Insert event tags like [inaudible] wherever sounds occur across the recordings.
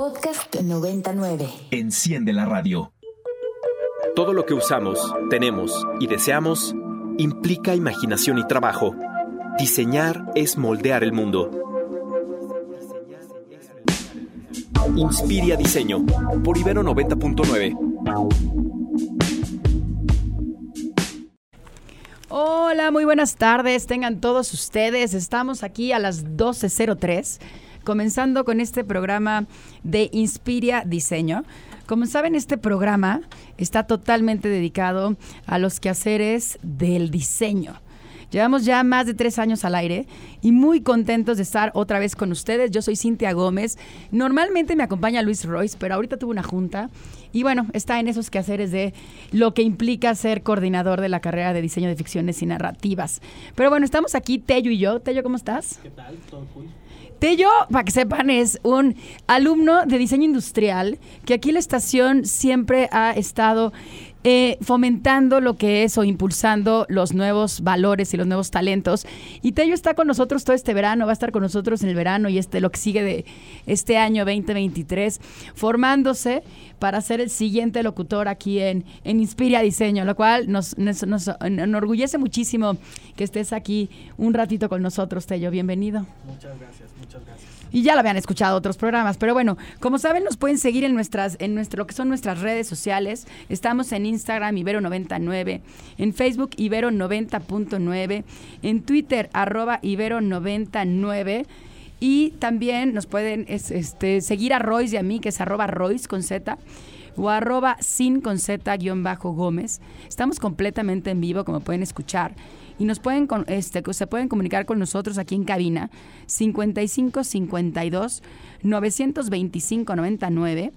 Podcast 99. Enciende la radio. Todo lo que usamos, tenemos y deseamos implica imaginación y trabajo. Diseñar es moldear el mundo. Inspiria Diseño por Ibero 90.9. Hola, muy buenas tardes. Tengan todos ustedes. Estamos aquí a las 12.03, comenzando con este programa de Inspiria Diseño. Como saben, este programa está totalmente dedicado a los quehaceres del diseño. Llevamos ya más de tres años al aire y muy contentos de estar otra vez con ustedes. Yo soy Cintia Gómez. Normalmente me acompaña Luis Royce, pero ahorita tuve una junta y bueno, está en esos quehaceres de lo que implica ser coordinador de la carrera de diseño de ficciones y narrativas. Pero bueno, estamos aquí, Tello y yo. Tello, ¿cómo estás? ¿Qué tal? ¿Todo cool? Tello, para que sepan, es un alumno de diseño industrial que aquí la estación siempre ha estado eh, fomentando lo que es o impulsando los nuevos valores y los nuevos talentos. Y Tello está con nosotros todo este verano, va a estar con nosotros en el verano y este lo que sigue de este año 2023, formándose para ser el siguiente locutor aquí en, en Inspira Diseño, lo cual nos, nos, nos enorgullece muchísimo que estés aquí un ratito con nosotros, Tello. Bienvenido. Muchas gracias, muchas gracias. Y ya lo habían escuchado otros programas, pero bueno, como saben, nos pueden seguir en nuestras, en nuestro, lo que son nuestras redes sociales. Estamos en Instagram Ibero99, en Facebook Ibero90.9, en Twitter arroba Ibero99. Y también nos pueden es- este, seguir a Royce y a mí, que es arroba Royce con Z o arroba sin con Z guion bajo Gómez. Estamos completamente en vivo, como pueden escuchar. Y nos pueden, este, se pueden comunicar con nosotros aquí en cabina 55 52 925 99.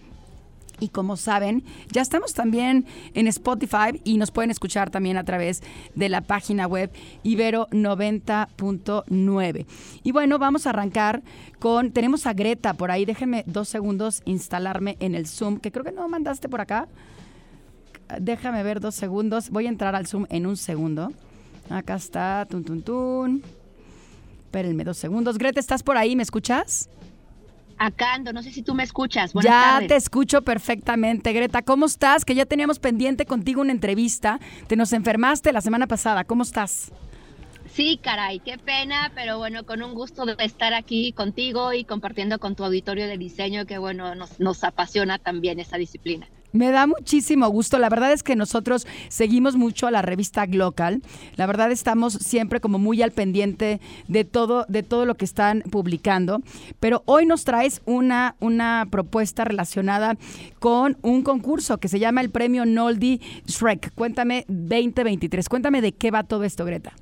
Y como saben, ya estamos también en Spotify y nos pueden escuchar también a través de la página web Ibero 90.9. Y bueno, vamos a arrancar con, tenemos a Greta por ahí, déjenme dos segundos instalarme en el Zoom, que creo que no mandaste por acá. Déjame ver dos segundos, voy a entrar al Zoom en un segundo. Acá está, tun, tun, tun. Espérenme dos segundos. Greta, ¿estás por ahí? ¿Me escuchas? Acá ando, no sé si tú me escuchas. Buenas ya tardes. te escucho perfectamente, Greta. ¿Cómo estás? Que ya teníamos pendiente contigo una entrevista. Te nos enfermaste la semana pasada. ¿Cómo estás? Sí, caray, qué pena, pero bueno, con un gusto de estar aquí contigo y compartiendo con tu auditorio de diseño, que bueno, nos, nos apasiona también esa disciplina. Me da muchísimo gusto. La verdad es que nosotros seguimos mucho a la revista Glocal. La verdad estamos siempre como muy al pendiente de todo, de todo lo que están publicando. Pero hoy nos traes una, una propuesta relacionada con un concurso que se llama el Premio Noldi Shrek. Cuéntame 2023. Cuéntame de qué va todo esto, Greta.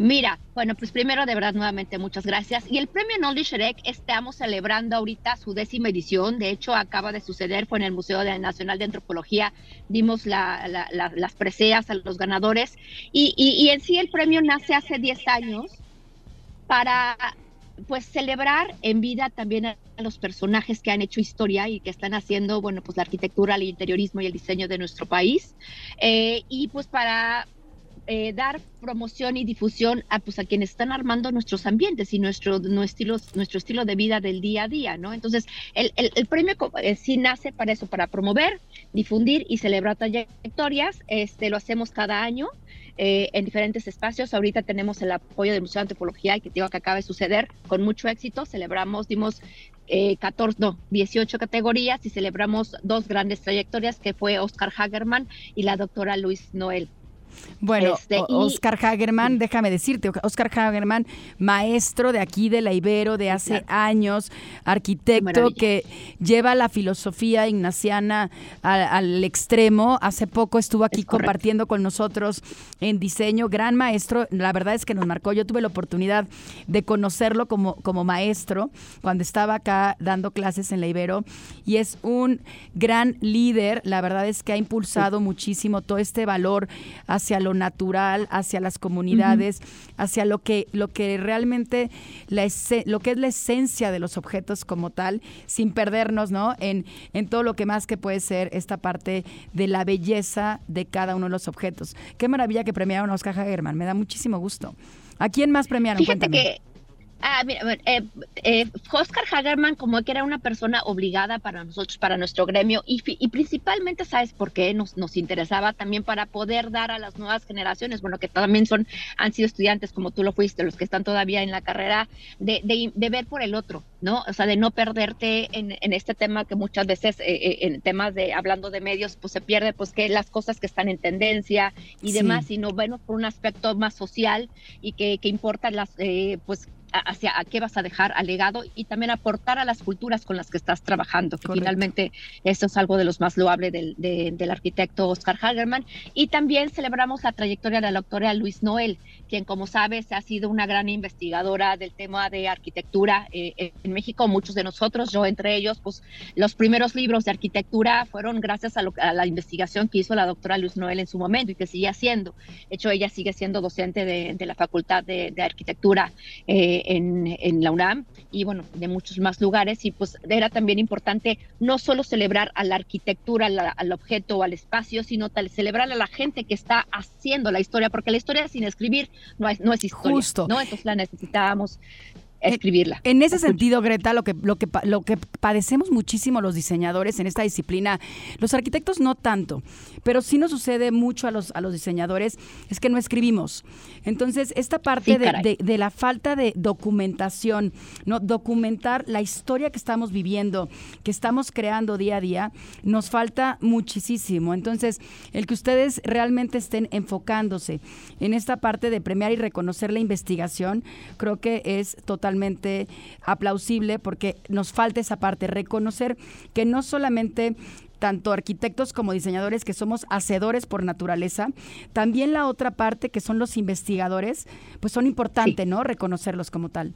Mira, bueno, pues primero de verdad nuevamente muchas gracias. Y el premio Noldi Shrek estamos celebrando ahorita su décima edición. De hecho, acaba de suceder, fue en el Museo Nacional de Antropología. Dimos la- la- la- las preseas a los ganadores. Y en sí el premio nace hace 10 años para pues celebrar en vida también a los personajes que han hecho historia y que están haciendo, bueno, pues la arquitectura, el interiorismo y el diseño de nuestro país. Eh, y pues para eh, dar promoción y difusión a, pues, a quienes están armando nuestros ambientes y nuestro, nuestro, estilo, nuestro estilo de vida del día a día, ¿no? Entonces, el, el, premio eh, sí nace para eso, para promover, difundir y celebrar trayectorias. Este, lo hacemos cada año eh, en diferentes espacios. Ahorita tenemos el apoyo del Museo de Antropología, que digo que acaba de suceder con mucho éxito. Celebramos, dimos eh, 14, no, 18 categorías y celebramos dos grandes trayectorias, que fue Oscar Hagerman y la doctora Luis Noel. Bueno, Este, Oscar Hagerman, déjame decirte, Oscar Hagerman, maestro de aquí de la Ibero de hace Claro. años, arquitecto que lleva la filosofía ignaciana al, al extremo. Hace poco estuvo aquí Es compartiendo con nosotros en diseño, gran maestro. La verdad es que nos marcó. Yo tuve la oportunidad de conocerlo como, como maestro cuando estaba acá dando clases en la Ibero y es un gran líder. La verdad es que ha impulsado muchísimo todo este valor hacia lo natural, hacia las comunidades, hacia lo que, lo que realmente la lo que es la esencia de los objetos como tal, sin perdernos, ¿no? En, en todo lo que más que puede ser esta parte de la belleza de cada uno de los objetos. Qué maravilla que premiaron a Oscar Hagerman, me da muchísimo gusto. ¿A quién más premiaron? Fíjate Cuéntame. que Ah, mira, eh, eh, Oscar Hagerman como que era una persona obligada para nosotros, para nuestro gremio, y, y principalmente, ¿sabes por qué? Nos, nos, interesaba también para poder dar a las nuevas generaciones, bueno, que también son, han sido estudiantes como tú lo fuiste, los que están todavía en la carrera, de, de, de ver por el otro, ¿no? O sea, de no perderte en, en este tema que muchas veces, eh, en temas de, hablando de medios, pues se pierde, pues que las cosas que están en tendencia y sí. demás, sino bueno, por un aspecto más social y que, que importa las, pues, hacia a qué vas a dejar al legado y también aportar a las culturas con las que estás trabajando, que Correcto. finalmente eso es algo de los más loables del, de, del arquitecto Oscar Hagerman. Y también celebramos la trayectoria de la doctora Luis Noel, quien como sabes ha sido una gran investigadora del tema de arquitectura eh, en México, muchos de nosotros, yo entre ellos, pues los primeros libros de arquitectura fueron gracias a, lo, a la investigación que hizo la doctora Luis Noel en su momento y que sigue haciendo. De hecho, ella sigue siendo docente de, de la Facultad de, de Arquitectura. Eh, en, en, la UNAM y bueno, de muchos más lugares. Y pues era también importante no solo celebrar a la arquitectura, al, al objeto o al espacio, sino tal, celebrar a la gente que está haciendo la historia, porque la historia sin escribir no es, no es historia. Justo. ¿no? Entonces la necesitábamos escribirla. En ese sentido, Greta, lo que, lo, que, lo que padecemos muchísimo los diseñadores en esta disciplina, los arquitectos no tanto, pero sí nos sucede mucho a los, a los diseñadores, es que no escribimos. Entonces, esta parte sí, de, de, de, la falta de documentación, ¿no? documentar la historia que estamos viviendo, que estamos creando día a día, nos falta muchísimo. Entonces, el que ustedes realmente estén enfocándose en esta parte de premiar y reconocer la investigación, creo que es totalmente totalmente aplausible porque nos falta esa parte, reconocer que no solamente tanto arquitectos como diseñadores que somos hacedores por naturaleza, también la otra parte que son los investigadores, pues son importantes, sí. ¿no? Reconocerlos como tal.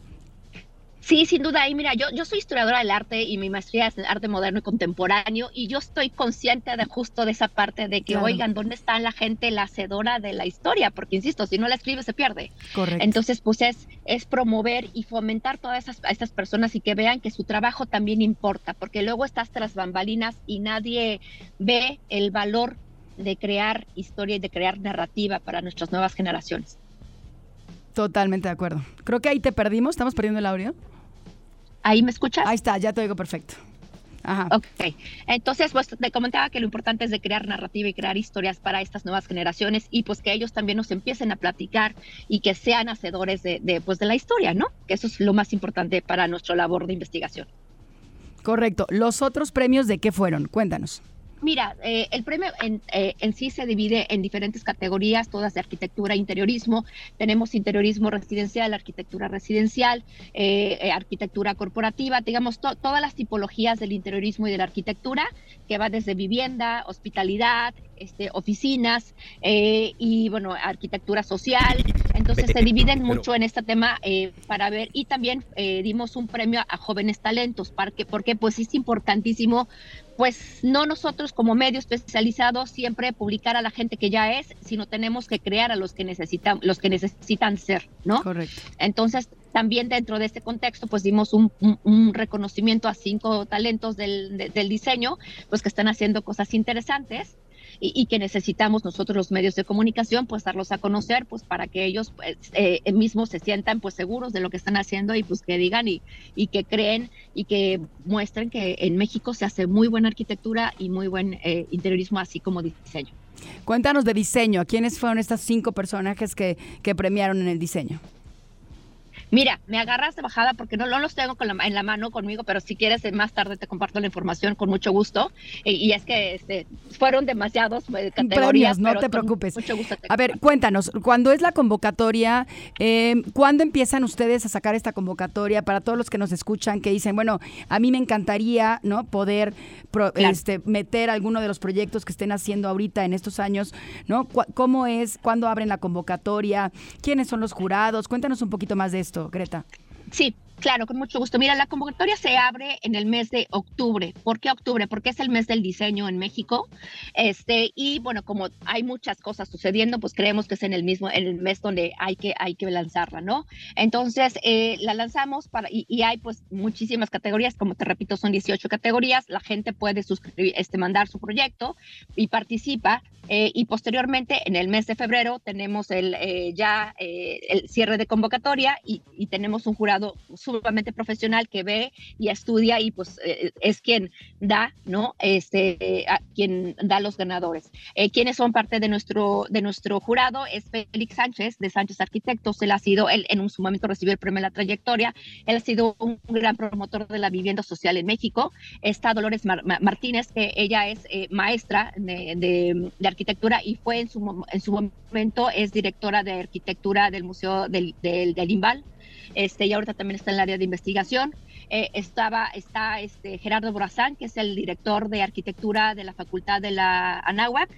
Sí, sin duda. Y mira, yo, yo soy historiadora del arte y mi maestría es en arte moderno y contemporáneo y yo estoy consciente de justo de esa parte de que, claro. oigan, ¿dónde está la gente, la hacedora de la historia? Porque, insisto, si no la escribe se pierde. Correcto. Entonces, pues es, es promover y fomentar todas esas, a estas personas y que vean que su trabajo también importa, porque luego estás tras bambalinas y nadie ve el valor de crear historia y de crear narrativa para nuestras nuevas generaciones. Totalmente de acuerdo. Creo que ahí te perdimos. ¿Estamos perdiendo el audio? ¿Ahí me escuchas? Ahí está, ya te oigo perfecto. Ajá. Ok, entonces pues te comentaba que lo importante es de crear narrativa y crear historias para estas nuevas generaciones y pues que ellos también nos empiecen a platicar y que sean hacedores de, de, pues, de la historia, ¿no? Que eso es lo más importante para nuestra labor de investigación. Correcto. ¿Los otros premios de qué fueron? Cuéntanos. Mira, eh, el premio en, eh, en, sí se divide en diferentes categorías, todas de arquitectura e interiorismo. Tenemos interiorismo residencial, arquitectura residencial, eh, arquitectura corporativa, digamos, to todas las tipologías del interiorismo y de la arquitectura, que va desde vivienda, hospitalidad, este, oficinas y, bueno, arquitectura social. Entonces se dividen mucho en este tema para ver, y también dimos un premio a jóvenes talentos, porque, porque pues es importantísimo pues no nosotros como medio especializado siempre publicar a la gente que ya es, sino tenemos que crear a los que necesitan, los que necesitan ser, ¿no? Correcto. Entonces, también dentro de este contexto, pues dimos un, un, un reconocimiento a cinco talentos del, de, del diseño, pues que están haciendo cosas interesantes y, que necesitamos nosotros los medios de comunicación pues darlos a conocer pues para que ellos pues, eh, mismos se sientan pues seguros de lo que están haciendo y pues que digan y, y que creen y que muestren que en México se hace muy buena arquitectura y muy buen eh, interiorismo así como diseño. Cuéntanos de diseño, ¿quiénes fueron estas cinco personajes que, que premiaron en el diseño? Mira, me agarras de bajada porque no, no los tengo con la, en la mano conmigo, pero si quieres más tarde te comparto la información con mucho gusto. Y, y es que este, fueron demasiados eh, categorías. Premios, no te preocupes. Mucho gusto te a ver, cuéntanos, cuando es la convocatoria, eh, ¿cuándo empiezan ustedes a sacar esta convocatoria para todos los que nos escuchan que dicen, bueno, a mí me encantaría no poder pro, claro. este, meter alguno de los proyectos que estén haciendo ahorita en estos años, ¿no? ¿Cómo es? ¿Cuándo abren la convocatoria? ¿Quiénes son los jurados? Cuéntanos un poquito más de esto. Greta. Sí, Claro, con mucho gusto. Mira, la convocatoria se abre en el mes de octubre. ¿Por qué octubre? Porque es el mes del diseño en México. Este, y bueno, como hay muchas cosas sucediendo, pues creemos que es en el mismo, en el mes donde hay que, hay que lanzarla, ¿no? Entonces, eh, la lanzamos para, y, hay pues muchísimas categorías, como te repito, son 18 categorías. La gente puede suscribir, este, mandar su proyecto y participa. Eh, y posteriormente, en el mes de febrero, tenemos el, eh, ya eh, el cierre de convocatoria y, y tenemos un jurado sumamente profesional que ve y estudia y pues eh, es quien da, ¿no? Este, a, quien da los ganadores. Eh, quienes son parte de nuestro, de nuestro jurado es Félix Sánchez, de Sánchez Arquitectos. Él ha sido, él en un, su momento recibió el premio de la trayectoria. Él ha sido un, gran promotor de la vivienda social en México. Está Dolores Mar Martínez, que ella es eh, maestra de, de, de, arquitectura y fue en su, en su momento, es directora de arquitectura del Museo del, del, del este, y ahorita también está en el área de investigación. Eh, estaba, está este, Gerardo Borazán, que es el director de arquitectura de la Facultad de la Anáhuac.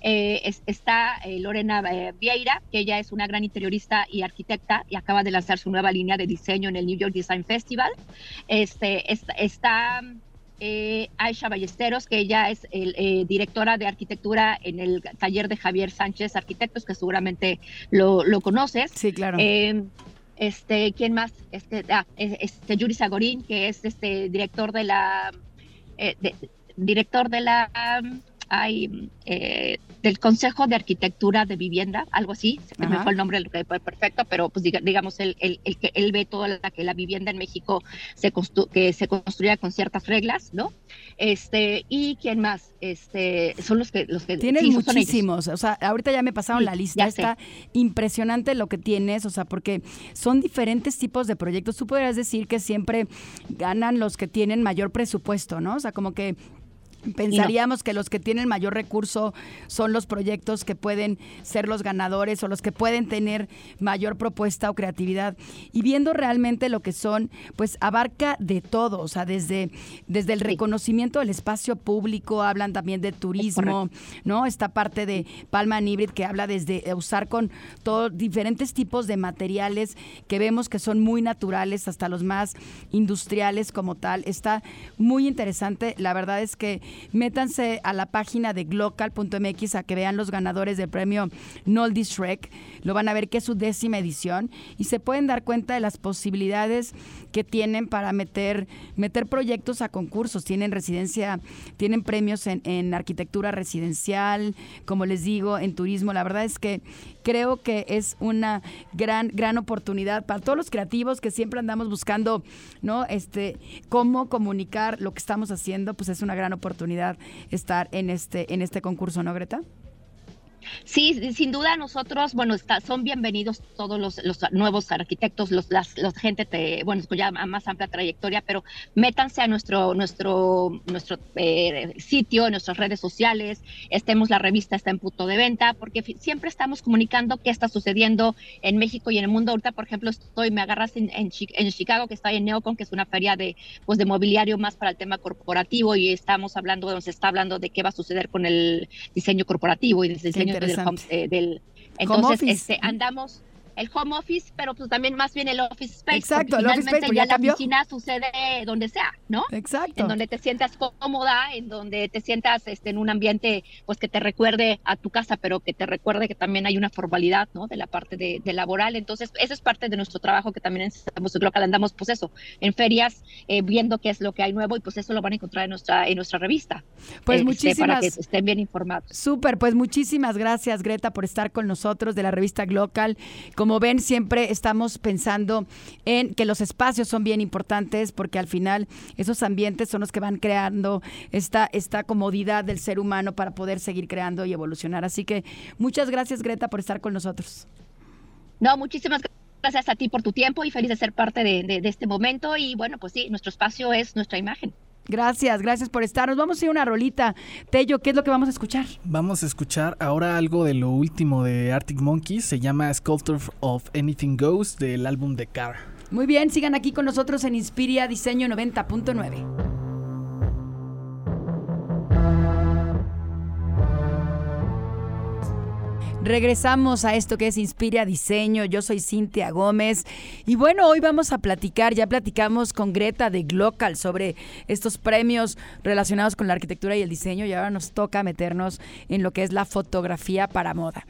Eh, es, está eh, Lorena Vieira, que ella es una gran interiorista y arquitecta y acaba de lanzar su nueva línea de diseño en el New York Design Festival. Este, está, está eh, Aisha Ballesteros, que ella es el, eh, directora de arquitectura en el taller de Javier Sánchez Arquitectos, que seguramente lo, lo conoces. Sí, claro. Eh, este, ¿quién más? Este, ah, este Yuri Sagorín, que es este director de la, eh, de, director de la, um, ay, eh, del Consejo de Arquitectura de Vivienda, algo así, se me fue el nombre, perfecto, pero pues diga, digamos, él, él, él, él, ve toda la que la vivienda en México se constru que se construya con ciertas reglas, ¿no? Este, y quién más, este, son los que, los que tienes sí, muchísimos, o sea, ahorita ya me pasaron sí, la lista, está impresionante lo que tienes, o sea, porque son diferentes tipos de proyectos, tú podrías decir que siempre ganan los que tienen mayor presupuesto, ¿no? O sea, como que Pensaríamos no. que los que tienen mayor recurso son los proyectos que pueden ser los ganadores o los que pueden tener mayor propuesta o creatividad. Y viendo realmente lo que son, pues abarca de todo, o sea, desde, desde el reconocimiento del espacio público, hablan también de turismo, ¿no? Esta parte de Palma Hybrid que habla desde usar con todos diferentes tipos de materiales que vemos que son muy naturales, hasta los más industriales como tal. Está muy interesante. La verdad es que métanse a la página de glocal.mx a que vean los ganadores del premio Noldy Shrek. Lo van a ver que es su décima edición y se pueden dar cuenta de las posibilidades que tienen para meter, meter proyectos a concursos. Tienen residencia, tienen premios en, en arquitectura residencial, como les digo, en turismo. La verdad es que creo que es una gran, gran oportunidad para todos los creativos que siempre andamos buscando, ¿no? Este, cómo comunicar lo que estamos haciendo, pues es una gran oportunidad estar en este, en este concurso, ¿no, Greta? Sí, sin duda nosotros, bueno, está, son bienvenidos todos los, nuevos arquitectos, los, las, los gente, te, bueno, ya a más amplia trayectoria, pero métanse a nuestro, nuestro, nuestro eh, sitio, nuestras redes sociales, estemos, la revista está en punto de venta, porque siempre estamos comunicando qué está sucediendo en México y en el mundo. Ahorita, por ejemplo, estoy, me agarras en, en, en Chicago, que está en Neocon, que es una feria de, pues, de mobiliario más para el tema corporativo, y estamos hablando, se está hablando de qué va a suceder con el diseño corporativo y el diseño del, eh, del, entonces este andamos el home office, pero pues también más bien el office space. Exacto, el office space, ya, ya la oficina sucede donde sea, ¿no? Exacto. En donde te sientas cómoda, en donde te sientas este, en un ambiente pues que te recuerde a tu casa, pero que te recuerde que también hay una formalidad, ¿no? De la parte de, de laboral. Entonces, eso es parte de nuestro trabajo que también estamos, lo que andamos, pues eso, en ferias, eh, viendo qué es lo que hay nuevo y pues eso lo van a encontrar en nuestra, en nuestra revista. Pues este, muchísimas. Para que estén bien informados. Súper, pues muchísimas gracias, Greta, por estar con nosotros de la revista Glocal. Como ven, siempre estamos pensando en que los espacios son bien importantes porque al final esos ambientes son los que van creando esta, esta comodidad del ser humano para poder seguir creando y evolucionar. Así que muchas gracias Greta por estar con nosotros. No, muchísimas gracias a ti por tu tiempo y feliz de ser parte de, este momento y bueno, pues sí, nuestro espacio es nuestra imagen. Gracias, gracias por estar. Nos vamos a ir a una rolita. Tello, ¿qué es lo que vamos a escuchar? Vamos a escuchar ahora algo de lo último de Arctic Monkeys. Se llama Sculptor of Anything Goes del álbum de Car. Muy bien, sigan aquí con nosotros en Inspiria Diseño 90.9. Regresamos a esto que es Inspira Diseño. Yo soy Cintia Gómez. Y bueno, hoy vamos a platicar, ya platicamos con Greta de Glocal sobre estos premios relacionados con la arquitectura y el diseño. Y ahora nos toca meternos en lo que es la fotografía para moda.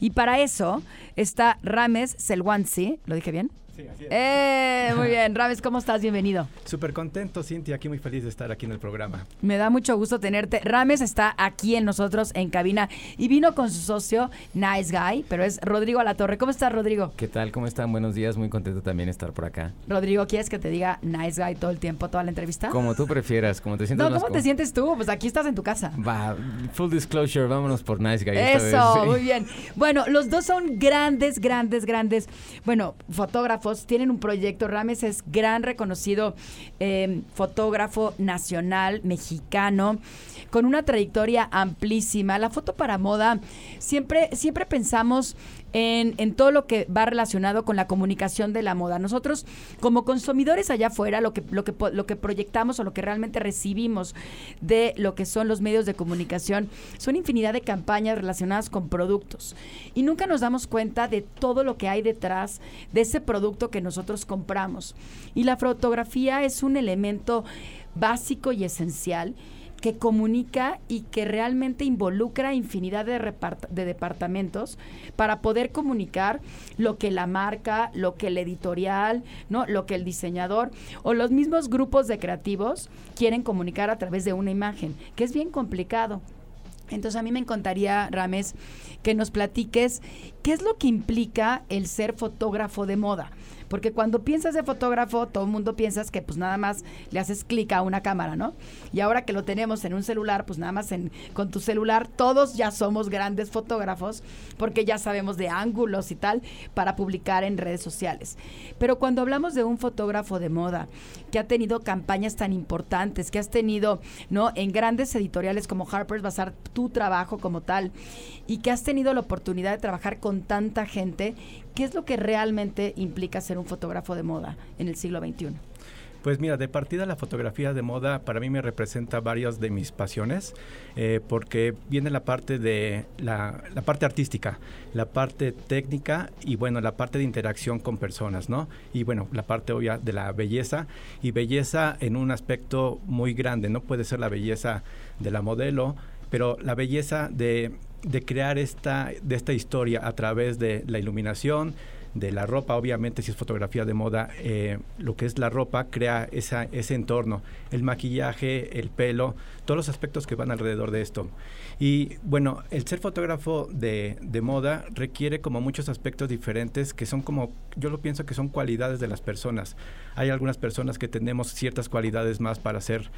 Y para eso está Rames Selwansi. ¿Lo dije bien? Eh, muy bien, Rames, ¿cómo estás? Bienvenido. Súper contento, Cintia, aquí muy feliz de estar aquí en el programa. Me da mucho gusto tenerte. Rames está aquí en nosotros en cabina y vino con su socio, Nice Guy, pero es Rodrigo Alatorre. ¿Cómo estás, Rodrigo? ¿Qué tal? ¿Cómo están? Buenos días, muy contento también de estar por acá. Rodrigo, ¿quieres que te diga Nice Guy todo el tiempo, toda la entrevista? Como tú prefieras, como te sientes No, más ¿cómo te sientes tú? Pues aquí estás en tu casa. Va, full disclosure, vámonos por Nice Guy esta Eso, vez. [laughs] sí. muy bien. Bueno, los dos son grandes, grandes, grandes, bueno, fotógrafos, tienen un proyecto. Rames es gran reconocido eh, fotógrafo nacional mexicano con una trayectoria amplísima. La foto para moda, siempre, siempre pensamos en, en todo lo que va relacionado con la comunicación de la moda. Nosotros, como consumidores allá afuera, lo que, lo que, lo que proyectamos o lo que realmente recibimos de lo que son los medios de comunicación son infinidad de campañas relacionadas con productos. Y nunca nos damos cuenta de todo lo que hay detrás de ese producto que nosotros compramos. Y la fotografía es un elemento básico y esencial que comunica y que realmente involucra infinidad de, departamentos para poder comunicar lo que la marca, lo que el editorial, ¿no? lo que el diseñador o los mismos grupos de creativos quieren comunicar a través de una imagen, que es bien complicado. Entonces a mí me encantaría, Rames, que nos platiques qué es lo que implica el ser fotógrafo de moda. Porque cuando piensas de fotógrafo, todo el mundo piensas que pues nada más le haces clic a una cámara, ¿no? Y ahora que lo tenemos en un celular, pues nada más en, con tu celular, todos ya somos grandes fotógrafos porque ya sabemos de ángulos y tal para publicar en redes sociales. Pero cuando hablamos de un fotógrafo de moda que ha tenido campañas tan importantes, que has tenido, ¿no? En grandes editoriales como Harper's Bazaar, tu trabajo como tal, y que has tenido la oportunidad de trabajar con tanta gente, ¿qué es lo que realmente implica ser un fotógrafo de moda en el siglo XXI? Pues mira, de partida la fotografía de moda para mí me representa varias de mis pasiones, eh, porque viene la parte de la, la parte artística, la parte técnica y bueno, la parte de interacción con personas, ¿no? Y bueno, la parte obvia de la belleza y belleza en un aspecto muy grande, no puede ser la belleza de la modelo, pero la belleza de, de crear esta, de esta historia a través de la iluminación, de la ropa, obviamente si es fotografía de moda, eh, lo que es la ropa crea esa, ese entorno, el maquillaje, el pelo, todos los aspectos que van alrededor de esto. Y bueno, el ser fotógrafo de, de moda requiere como muchos aspectos diferentes que son como, yo lo pienso que son cualidades de las personas. Hay algunas personas que tenemos ciertas cualidades más para ser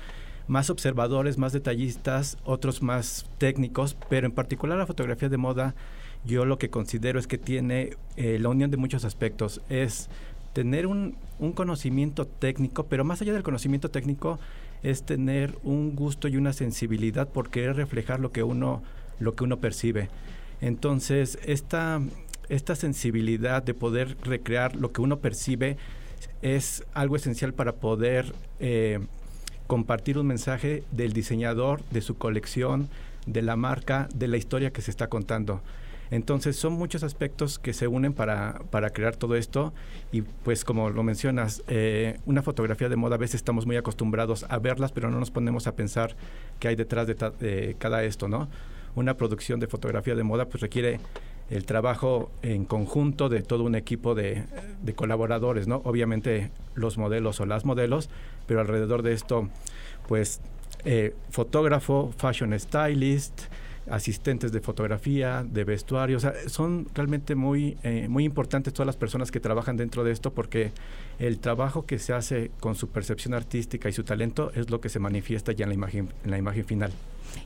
más observadores, más detallistas, otros más técnicos, pero en particular la fotografía de moda yo lo que considero es que tiene eh, la unión de muchos aspectos. Es tener un, un, conocimiento técnico, pero más allá del conocimiento técnico es tener un gusto y una sensibilidad por querer reflejar lo que uno, lo que uno percibe. Entonces, esta, esta sensibilidad de poder recrear lo que uno percibe es algo esencial para poder eh, compartir un mensaje del diseñador, de su colección, de la marca, de la historia que se está contando. Entonces son muchos aspectos que se unen para, para crear todo esto y pues como lo mencionas, eh, una fotografía de moda a veces estamos muy acostumbrados a verlas, pero no nos ponemos a pensar qué hay detrás de, cada esto, ¿no? Una producción de fotografía de moda pues requiere el trabajo en conjunto de todo un equipo de colaboradores, ¿no? Obviamente los modelos o las modelos, pero alrededor de esto pues eh, fotógrafo, fashion stylist, asistentes de fotografía, de vestuario, o sea, son realmente muy, eh, muy importantes todas las personas que trabajan dentro de esto porque el trabajo que se hace con su percepción artística y su talento es lo que se manifiesta ya en la imagen, en la imagen final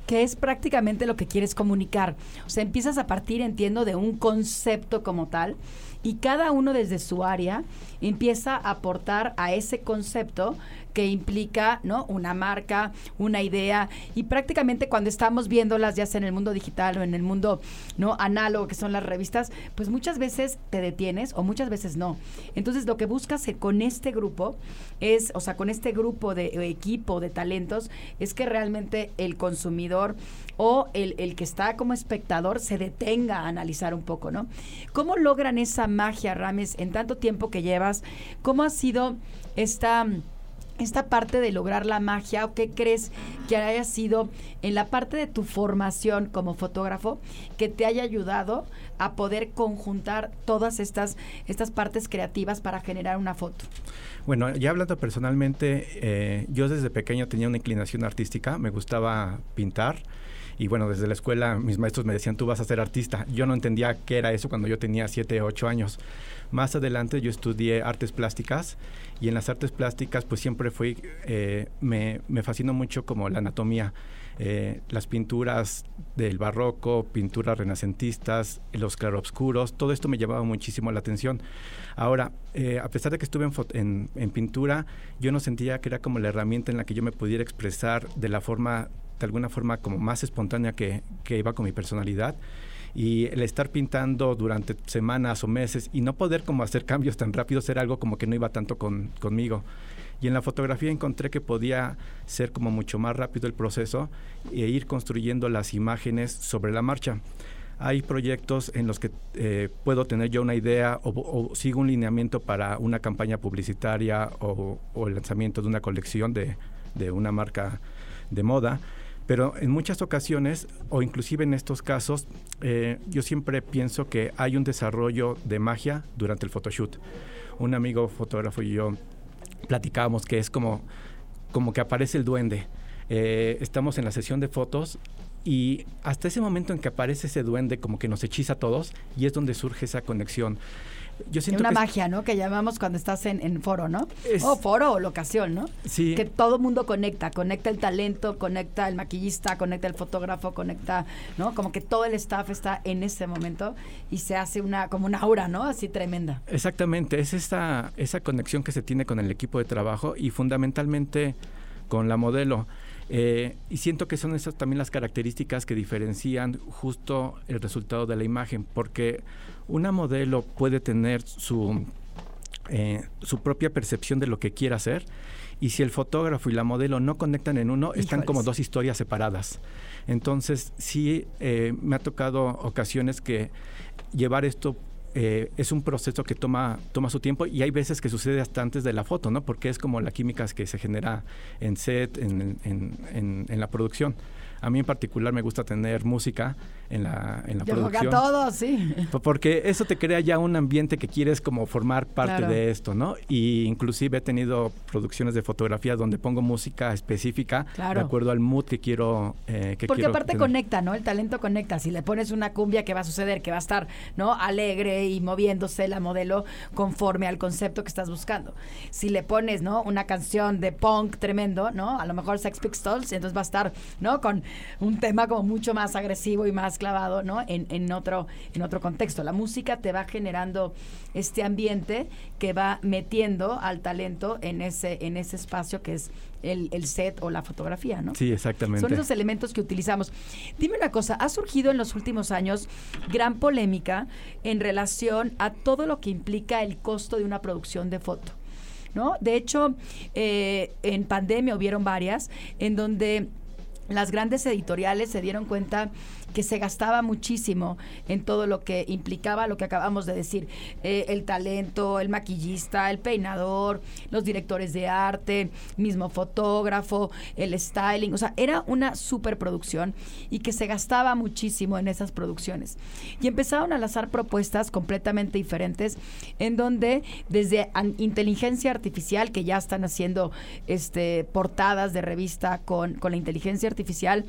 que es prácticamente lo que quieres comunicar. O sea, empiezas a partir, entiendo, de un concepto como tal y cada uno desde su área empieza a aportar a ese concepto que implica ¿no? una marca, una idea y prácticamente cuando estamos viéndolas ya sea en el mundo digital o en el mundo no análogo que son las revistas, pues muchas veces te detienes o muchas veces no. Entonces lo que buscas con este grupo es, o sea, con este grupo de equipo de talentos es que realmente el consumidor consumidor o el, el, que está como espectador se detenga a analizar un poco, ¿no? ¿Cómo logran esa magia, Rames, en tanto tiempo que llevas? ¿Cómo ha sido esta esta parte de lograr la magia o qué crees que haya sido en la parte de tu formación como fotógrafo que te haya ayudado a poder conjuntar todas estas, estas partes creativas para generar una foto? Bueno, ya hablando personalmente, eh, yo desde pequeño tenía una inclinación artística, me gustaba pintar. Y bueno, desde la escuela mis maestros me decían, tú vas a ser artista. Yo no entendía qué era eso cuando yo tenía 7, 8 años. Más adelante yo estudié artes plásticas y en las artes plásticas pues siempre fui, eh, me, me, fascinó mucho como la anatomía. Eh, las pinturas del barroco, pinturas renacentistas, los claroscuros, todo esto me llamaba muchísimo la atención. Ahora, eh, a pesar de que estuve en, en, en, pintura, yo no sentía que era como la herramienta en la que yo me pudiera expresar de la forma, de alguna forma como más espontánea que, que iba con mi personalidad y el estar pintando durante semanas o meses y no poder como hacer cambios tan rápidos era algo como que no iba tanto con, conmigo. Y en la fotografía encontré que podía ser como mucho más rápido el proceso e ir construyendo las imágenes sobre la marcha. Hay proyectos en los que eh, puedo tener yo una idea o, o, sigo un lineamiento para una campaña publicitaria o, o el lanzamiento de una colección de, de una marca de moda pero en muchas ocasiones, o inclusive en estos casos, eh, yo siempre pienso que hay un desarrollo de magia durante el photoshoot. Un amigo fotógrafo y yo platicábamos que es como, como que aparece el duende. Eh, estamos en la sesión de fotos y hasta ese momento en que aparece ese duende como que nos hechiza a todos y es donde surge esa conexión. Yo siento una magia, ¿no? Que llamamos cuando estás en, en foro, ¿no? o foro o locación, ¿no? Sí. Que todo mundo conecta, conecta el talento, conecta el maquillista, conecta el fotógrafo, conecta, ¿no? Como que todo el staff está en ese momento y se hace una como una aura, ¿no? Así tremenda. Exactamente, es esa esa conexión que se tiene con el equipo de trabajo y fundamentalmente con la modelo. Eh, y siento que son esas también las características que diferencian justo el resultado de la imagen, porque una modelo puede tener su, eh, su propia percepción de lo que quiere hacer, y si el fotógrafo y la modelo no conectan en uno, están como dos historias separadas. Entonces, sí, eh, me ha tocado ocasiones que llevar esto eh, es un proceso que toma, toma su tiempo y hay veces que sucede hasta antes de la foto, ¿no? Porque es como la química que se genera en set, en, en, en, en la producción. A mí en particular me gusta tener música en la, en la Yo producción. todo, sí. Porque eso te crea ya un ambiente que quieres como formar parte Claro. de esto, ¿no? Y inclusive he tenido producciones de fotografía donde pongo música específica Claro. de acuerdo al mood que quiero eh, que Porque quiero aparte tener. conecta, ¿no? El talento conecta. Si le pones una cumbia, ¿qué va a suceder? Que va a estar, ¿no? Alegre y moviéndose la modelo conforme al concepto que estás buscando. Si le pones, ¿no? Una canción de punk tremendo, ¿no? A lo mejor Sex Pistols, entonces va a estar, ¿no? Con un tema como mucho más agresivo y más clavado, ¿no? En, en otro, en otro contexto. La música te va generando este ambiente que va metiendo al talento en ese, en ese espacio que es el, el set o la fotografía, ¿no? Sí, exactamente. Son esos elementos que utilizamos. Dime una cosa, ha surgido en los últimos años gran polémica en relación a todo lo que implica el costo de una producción de foto. ¿No? De hecho, eh, en pandemia hubieron varias en donde las grandes editoriales se dieron cuenta que se gastaba muchísimo en todo lo que implicaba lo que acabamos de decir, eh, el talento, el maquillista, el peinador, los directores de arte, mismo fotógrafo, el styling, o sea, era una superproducción y que se gastaba muchísimo en esas producciones. Y empezaron a lanzar propuestas completamente diferentes en donde desde inteligencia artificial, que ya están haciendo este, portadas de revista con, con la inteligencia artificial,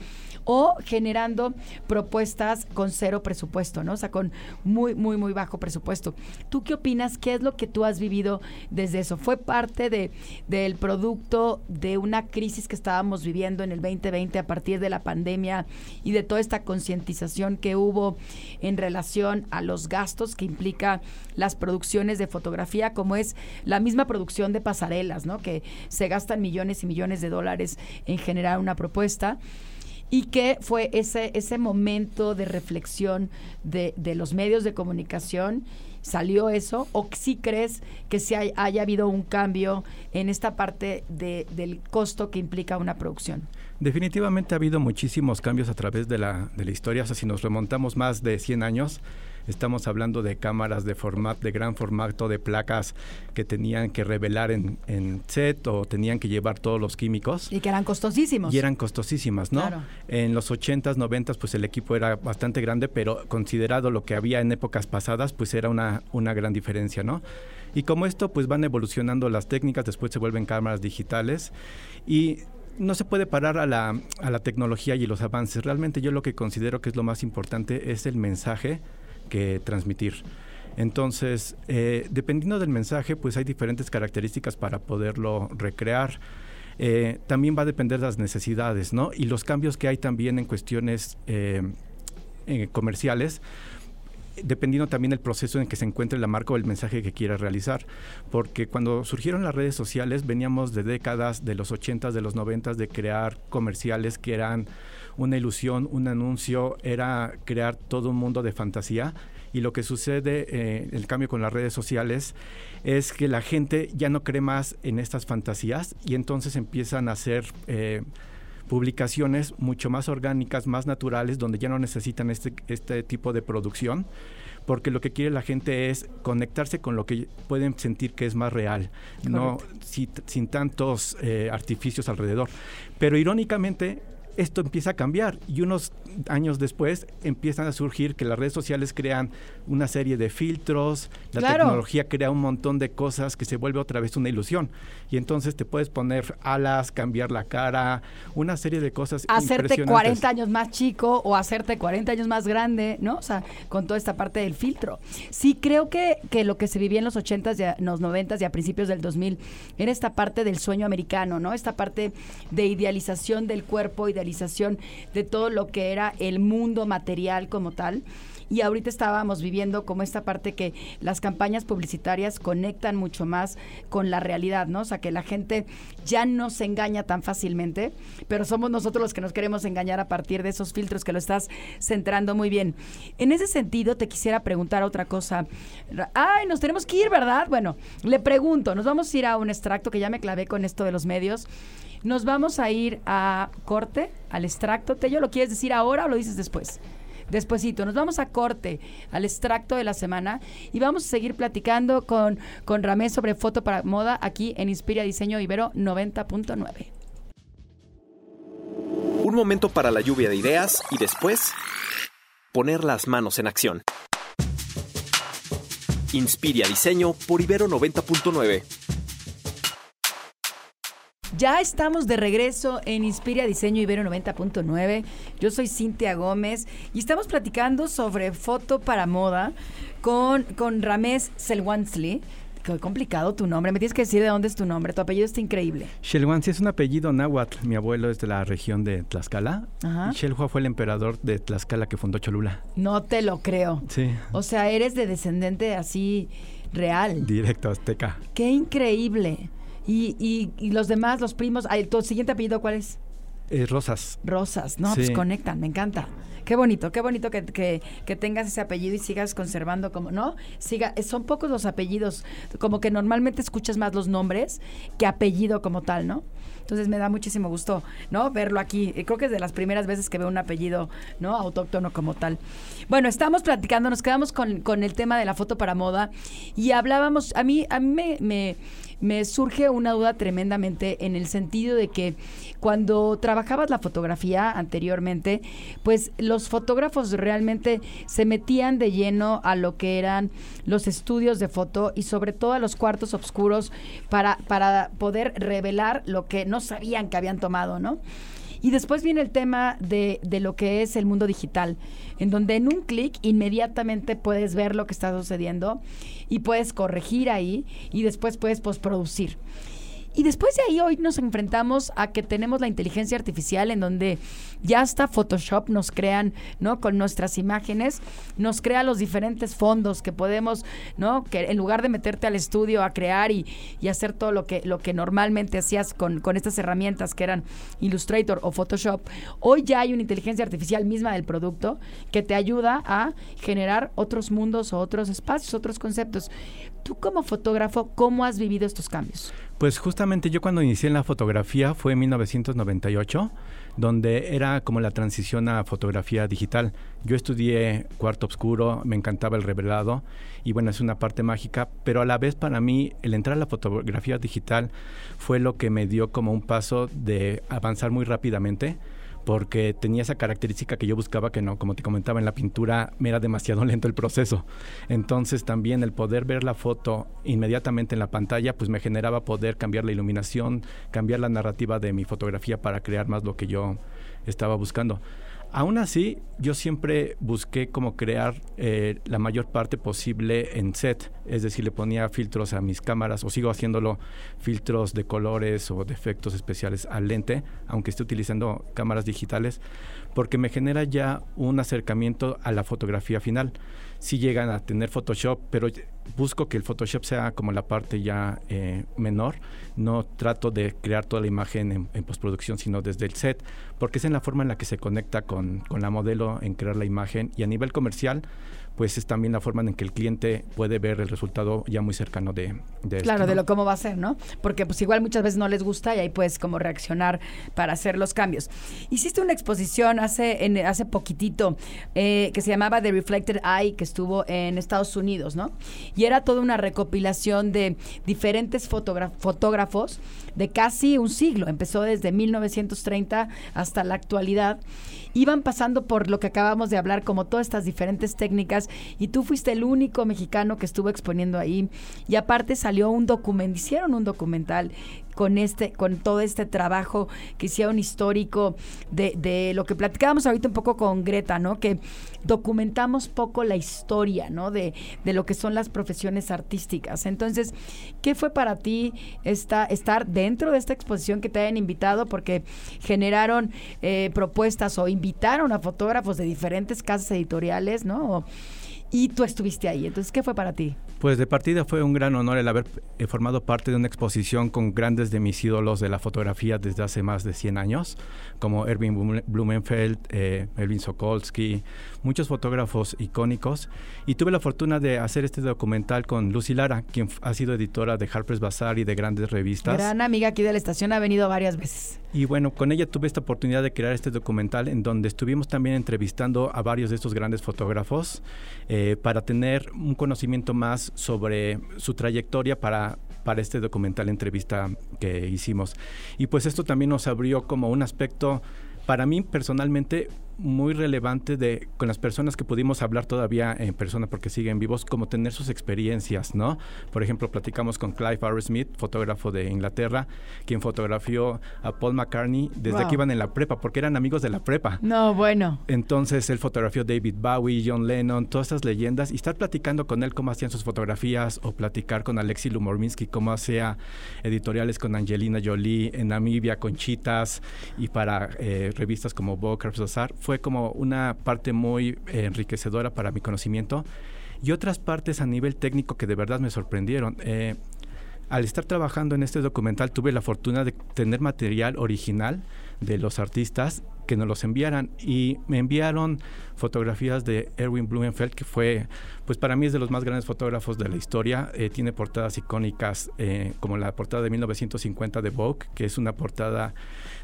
o generando propuestas con cero presupuesto, ¿no? O sea, con muy, muy, muy bajo presupuesto. ¿Tú qué opinas? ¿Qué es lo que tú has vivido desde eso? ¿Fue parte de, del producto de una crisis que estábamos viviendo en el 2020 a partir de la pandemia y de toda esta concientización que hubo en relación a los gastos que implica las producciones de fotografía, como es la misma producción de pasarelas, ¿no? Que se gastan millones y millones de dólares en generar una propuesta y que fue ese, ese momento de reflexión de, de los medios de comunicación salió eso? ¿O sí crees que hay- haya habido un cambio en esta parte de- del costo que implica una producción? Definitivamente ha habido muchísimos cambios a través de la, de la historia. O sea, si nos remontamos más de 100 años, estamos hablando de cámaras de formato, de gran formato, de placas que tenían que revelar en, en set o tenían que llevar todos los químicos. Y que eran costosísimos. Y eran costosísimas, ¿no? Claro. En los 80s, 90s, pues el equipo era bastante grande, pero considerado lo que había en épocas pasadas, pues era una, una gran diferencia, ¿no? Y como esto, pues van evolucionando las técnicas, después se vuelven cámaras digitales y no se puede parar a la, a la tecnología y los avances. Realmente yo lo que considero que es lo más importante es el mensaje que transmitir. Entonces, eh, dependiendo del mensaje, pues hay diferentes características para poderlo recrear. Eh, también va a depender de las necesidades, ¿no? Y los cambios que hay también en cuestiones eh, comerciales, dependiendo también del proceso en que se encuentre la marca o el mensaje que quiera realizar. Porque cuando surgieron las redes sociales, veníamos de décadas, de los 80s, de los 90s, de crear comerciales que eran una ilusión, un anuncio, era crear todo un mundo de fantasía. Y lo que sucede, eh, el cambio con las redes sociales, es que la gente ya no cree más en estas fantasías y entonces empiezan a hacer eh, publicaciones mucho más orgánicas, más naturales, donde ya no necesitan este, este tipo de producción, porque lo que quiere la gente es conectarse con lo que pueden sentir que es más real, no si- sin tantos eh, artificios alrededor. Pero irónicamente, esto empieza a cambiar y unos años después empiezan a surgir que las redes sociales crean una serie de filtros, la Claro. tecnología crea un montón de cosas que se vuelve otra vez una ilusión y entonces te puedes poner alas, cambiar la cara, una serie de cosas hacerte impresionantes. 40 años más chico o hacerte 40 años más grande, ¿no? O sea, con toda esta parte del filtro. Sí, creo que, que lo que se vivía en los 80s, y a- en los 90s y a principios del 2000 era esta parte del sueño americano, ¿no? Esta parte de idealización del cuerpo, de todo lo que era el mundo material como tal. Y ahorita estábamos viviendo como esta parte que las campañas publicitarias conectan mucho más con la realidad, ¿no? O sea, que la gente ya no se engaña tan fácilmente, pero somos nosotros los que nos queremos engañar a partir de esos filtros que lo estás centrando muy bien. En ese sentido, te quisiera preguntar otra cosa. Ay, nos tenemos que ir, ¿verdad? Bueno, le pregunto, nos vamos a ir a un extracto que ya me clavé con esto de los medios. Nos vamos a ir a corte, al extracto. ¿Tello lo quieres decir ahora o lo dices después? Despuésito, nos vamos a corte, al extracto de la semana y vamos a seguir platicando con, con Ramés sobre foto para moda aquí en Inspira Diseño Ibero 90.9. Un momento para la lluvia de ideas y después poner las manos en acción. Inspira Diseño por Ibero 90.9. Ya estamos de regreso en Inspira Diseño Ibero 90.9. Yo soy Cintia Gómez y estamos platicando sobre foto para moda con, con Ramés Selwansley. Qué complicado tu nombre. Me tienes que decir de dónde es tu nombre. Tu apellido está increíble. Shelwansi es un apellido náhuatl. Mi abuelo es de la región de Tlaxcala. Ajá. Y Shelhua fue el emperador de Tlaxcala que fundó Cholula. No te lo creo. Sí, O sea, eres de descendente así real. directo azteca. Qué increíble. Y, y, y los demás, los primos, tu siguiente apellido, ¿cuál es? Es Rosas. Rosas. No, Sí. pues conectan, me encanta. Qué bonito, qué bonito que, que- que tengas ese apellido y sigas conservando como, ¿no? Siga, eh, son pocos los apellidos, como que normalmente escuchas más los nombres que apellido como tal, ¿no? Entonces me da muchísimo gusto, ¿no? Verlo aquí. Eh, Creo que es de las primeras veces que veo un apellido, ¿no? Autóctono como tal. Bueno, estamos platicando, nos quedamos con, con el tema de la foto para moda y hablábamos, a mí, a mí me, me, me surge una duda tremendamente en el sentido de que cuando trabajabas la fotografía anteriormente, pues los fotógrafos realmente se metían de lleno a lo que eran los estudios de foto y sobre todo a los cuartos oscuros para, para poder revelar lo que no sabían que habían tomado, ¿no? Y después viene el tema de, de lo que es el mundo digital, en donde en un clic inmediatamente puedes ver lo que está sucediendo y puedes corregir ahí y después puedes postproducir. Y después de ahí hoy nos enfrentamos a que tenemos la inteligencia artificial en donde ya hasta Photoshop nos crean, ¿no? Con nuestras imágenes, nos crea los diferentes fondos que podemos, ¿no? Que en lugar de meterte al estudio a crear y, y hacer todo lo que, lo que normalmente hacías con, con estas herramientas que eran Illustrator o Photoshop, hoy ya hay una inteligencia artificial misma del producto que te ayuda a generar otros mundos o otros espacios, otros conceptos. Tú como fotógrafo, ¿cómo has vivido estos cambios? Pues justamente yo cuando inicié en la fotografía fue en 1998, donde era como la transición a fotografía digital. Yo estudié cuarto oscuro, me encantaba el revelado y bueno, es una parte mágica, pero a la vez para mí el entrar a la fotografía digital fue lo que me dio como un paso de avanzar muy rápidamente porque tenía esa característica que yo buscaba que no, como te comentaba en la pintura, me era demasiado [laughs] lento el proceso. Entonces también el poder ver la foto inmediatamente en la pantalla, pues me generaba poder cambiar la iluminación, cambiar la narrativa de mi fotografía para crear más lo que yo estaba buscando. Aún así, yo siempre busqué como crear eh, la mayor parte posible en set, es decir, le ponía filtros a mis cámaras o sigo haciéndolo, filtros de colores o de efectos especiales al lente, aunque esté utilizando cámaras digitales, porque me genera ya un acercamiento a la fotografía final. Si llegan a tener Photoshop, pero busco que el Photoshop sea como la parte ya eh, menor. No trato de crear toda la imagen en, en, postproducción, sino desde el set, porque es en la forma en la que se conecta con, con la modelo en crear la imagen. Y a nivel comercial, pues es también la forma en que el cliente puede ver el resultado ya muy cercano de, de Claro, esto, de lo cómo va a ser, ¿no? Porque pues igual muchas veces no les gusta y ahí puedes como reaccionar para hacer los cambios. Hiciste una exposición hace, en, hace poquitito eh, que se llamaba The Reflected Eye, que estuvo en Estados Unidos, ¿no? Y era toda una recopilación de diferentes fotógra- fotógrafos de casi un siglo. Empezó desde 1930 hasta la actualidad. Iban pasando por lo que acabamos de hablar, como todas estas diferentes técnicas, y tú fuiste el único mexicano que estuvo exponiendo ahí. Y aparte salió un documental, hicieron un documental con este, con todo este trabajo que hicieron histórico de, de lo que platicábamos ahorita un poco con Greta, ¿no? Que documentamos poco la historia, ¿no? De, de lo que son las profesiones artísticas. Entonces, ¿qué fue para ti esta, estar dentro de esta exposición que te hayan invitado? Porque generaron eh, propuestas o invitaron a fotógrafos de diferentes casas editoriales, ¿no? Y tú estuviste ahí. Entonces, ¿qué fue para ti? Pues de partida fue un gran honor el haber eh, formado parte de una exposición con grandes de mis ídolos de la fotografía desde hace más de 100 años, como Erwin Blum- Blumenfeld, eh, Erwin Sokolsky, muchos fotógrafos icónicos. Y tuve la fortuna de hacer este documental con Lucy Lara, quien ha sido editora de Harper's Bazaar y de grandes revistas. Gran amiga aquí de la estación, ha venido varias veces. Y bueno, con ella tuve esta oportunidad de crear este documental en donde estuvimos también entrevistando a varios de estos grandes fotógrafos eh, para tener un conocimiento más sobre su trayectoria para, para este documental entrevista que hicimos. Y pues esto también nos abrió como un aspecto para mí personalmente muy relevante de con las personas que pudimos hablar todavía en persona porque siguen vivos, como tener sus experiencias, ¿no? Por ejemplo, platicamos con Clive R. Smith, fotógrafo de Inglaterra, quien fotografió a Paul McCartney desde Wow. que iban en la prepa, porque eran amigos de la prepa. No, bueno. Entonces él fotografió David Bowie, John Lennon, todas estas leyendas y estar platicando con él cómo hacían sus fotografías o platicar con Alexi Lumorminsky cómo hacía editoriales con Angelina Jolie en Namibia, con Chitas y para eh, revistas como Vogue, Bazaar, fue como una parte muy eh, enriquecedora para mi conocimiento y otras partes a nivel técnico que de verdad me sorprendieron. Eh, al estar trabajando en este documental tuve la fortuna de tener material original de los artistas que nos los enviaran y me enviaron fotografías de Erwin Blumenfeld que fue pues para mí es de los más grandes fotógrafos de la historia Eh, tiene portadas icónicas eh, como la portada de 1950 de Vogue que es una portada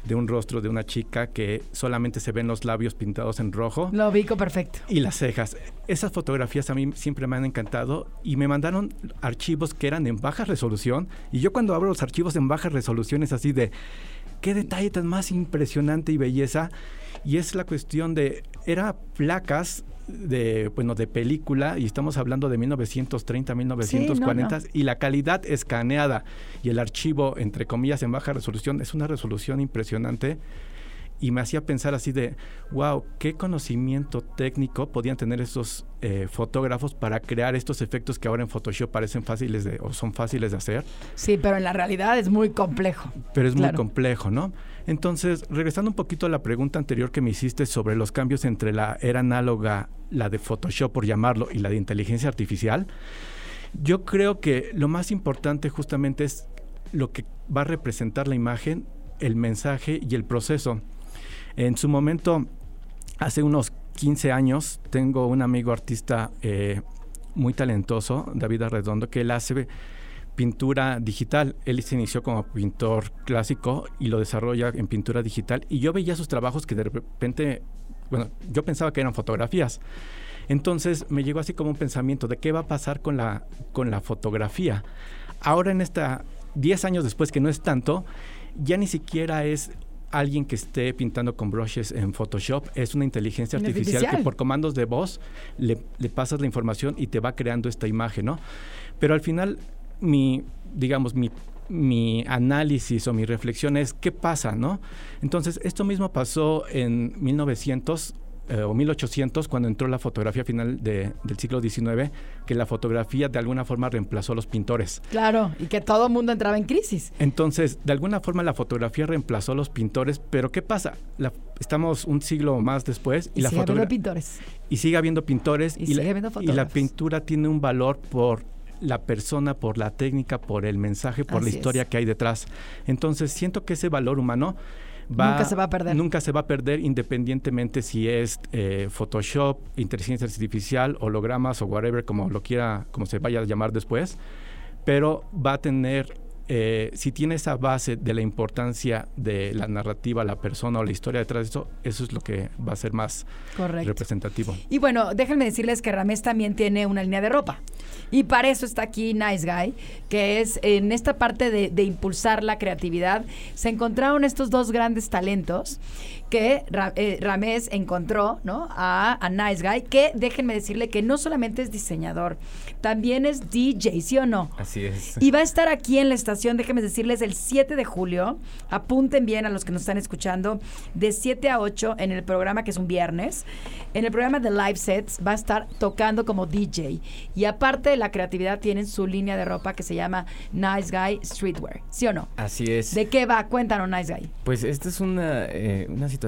de un rostro de una chica que solamente se ven los labios pintados en rojo Lo ubico perfecto. y las cejas. Esas fotografías a mí siempre me han encantado y me mandaron archivos que eran en baja resolución y yo cuando abro los archivos en baja resolución es así de qué detalle tan más impresionante y belleza y es la cuestión de era placas de bueno de película y estamos hablando de 1930 1940 no. y la calidad escaneada y el archivo entre comillas en baja resolución es una resolución impresionante y me hacía pensar así de, wow, qué conocimiento técnico podían tener estos eh, fotógrafos para crear estos efectos que ahora en Photoshop parecen fáciles de, o son fáciles de hacer. Sí, pero en la realidad es muy complejo. Pero es muy complejo, ¿no? Entonces, regresando un poquito a la pregunta anterior que me hiciste sobre los cambios entre la era análoga, la de Photoshop por llamarlo, y la de inteligencia artificial, yo creo que lo más importante justamente es lo que va a representar la imagen, el mensaje y el proceso. En su momento, hace unos 15 años, tengo un amigo artista eh, muy talentoso, David Arredondo, que él hace pintura digital. Él se inició como pintor clásico y lo desarrolla en pintura digital. Y yo veía sus trabajos que de repente, bueno, yo pensaba que eran fotografías. Entonces me llegó así como un pensamiento de qué va a pasar con la, con la fotografía. Ahora en esta, 10 años después, que no es tanto, ya ni siquiera es alguien que esté pintando con brushes en Photoshop, es una inteligencia artificial, Artificial. que por comandos de voz le, le pasas la información y te va creando esta imagen, ¿no? Pero al final, mi, digamos, mi, mi análisis o mi reflexión es qué pasa, ¿no? Entonces, esto mismo pasó en 1900 eh, o 1800, cuando entró la fotografía final de- del siglo XIX, que la fotografía de alguna forma reemplazó a los pintores. Claro, y que todo el mundo entraba en crisis. Entonces, de alguna forma la fotografía reemplazó a los pintores, pero ¿qué pasa? La- estamos un siglo más después y, Y, la sigue habiendo fotogra- pintores. y sigue habiendo pintores Y y, la, sigue habiendo y la pintura tiene un valor por la persona, por la técnica, por el mensaje, por Así la es. historia que hay detrás. Entonces, siento que ese valor humano va, Nunca se va a perder. Nunca se va a perder independientemente si es eh, Photoshop, inteligencia artificial, hologramas o whatever, como lo quiera, como se vaya a llamar después. Pero va a tener, eh, si tiene esa base de la importancia de la narrativa, la persona o la historia detrás de eso, eso es lo que va a ser más Correcto. representativo. Y bueno, déjenme decirles que Ramés también tiene una línea de ropa. Y para eso está aquí Nice Guy, que es en esta parte de, de impulsar la creatividad. Se encontraron estos dos grandes talentos que eh, Ramés encontró ¿no? a, a Nice Guy, que déjenme decirle que no solamente es diseñador, también es DJ, ¿sí o no? Así es. Y va a estar aquí en la estación, déjenme decirles, el 7 de julio. Apunten bien a los que nos están escuchando, de 7 a 8 en el programa que es un viernes. En el programa de Live Sets va a estar tocando como DJ. Y aparte de la creatividad, tienen su línea de ropa que se llama Nice Guy Streetwear. ¿Sí o no? Así es. ¿De qué va? Cuéntanos, Nice Guy. Pues esta es una, eh, una situación